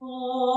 Oh.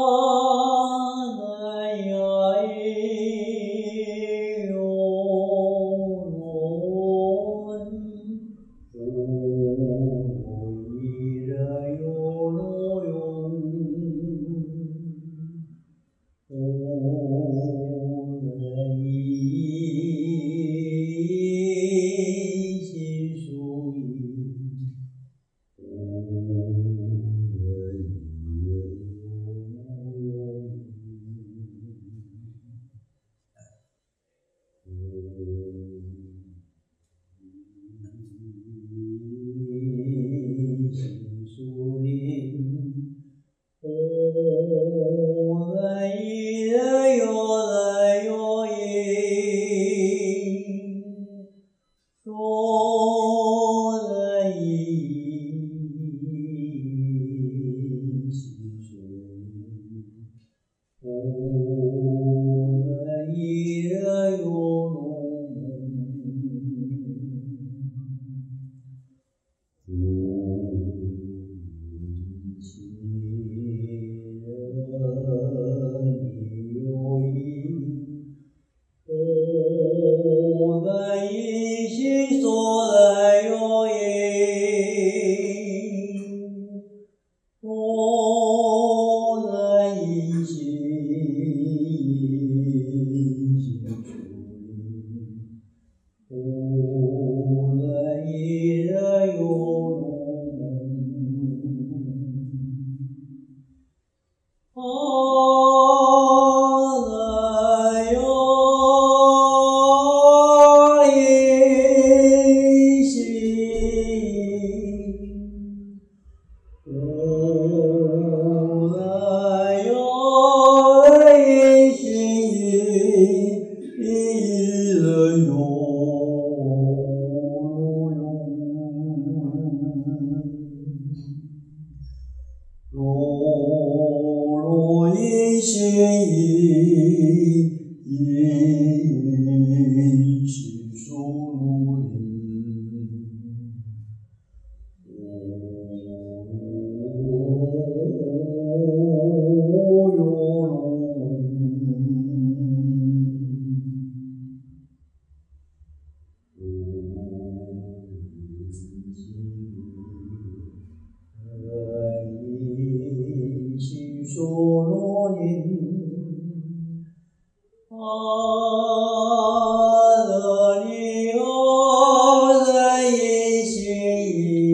Oh.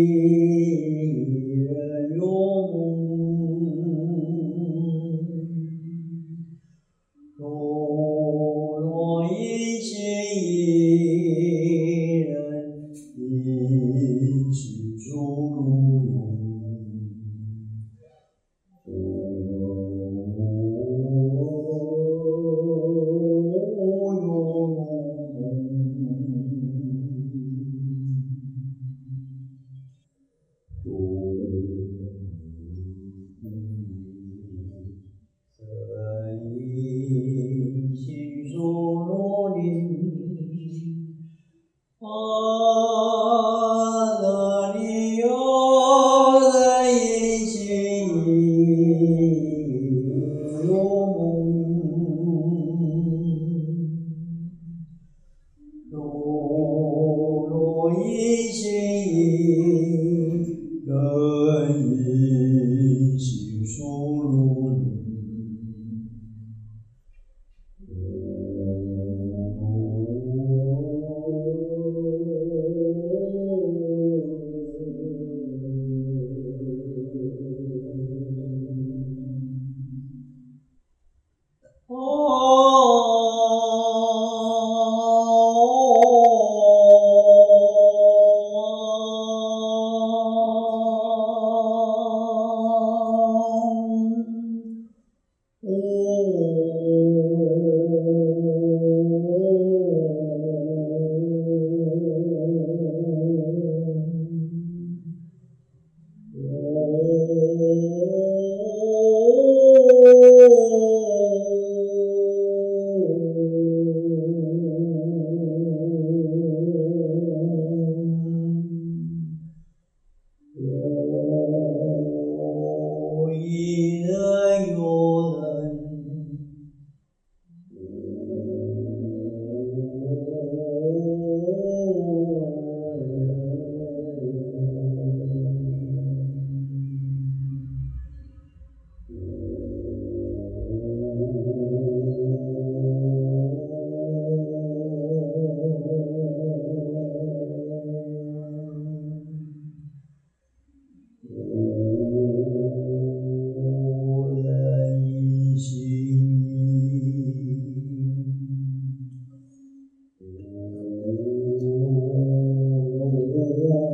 You. 心。意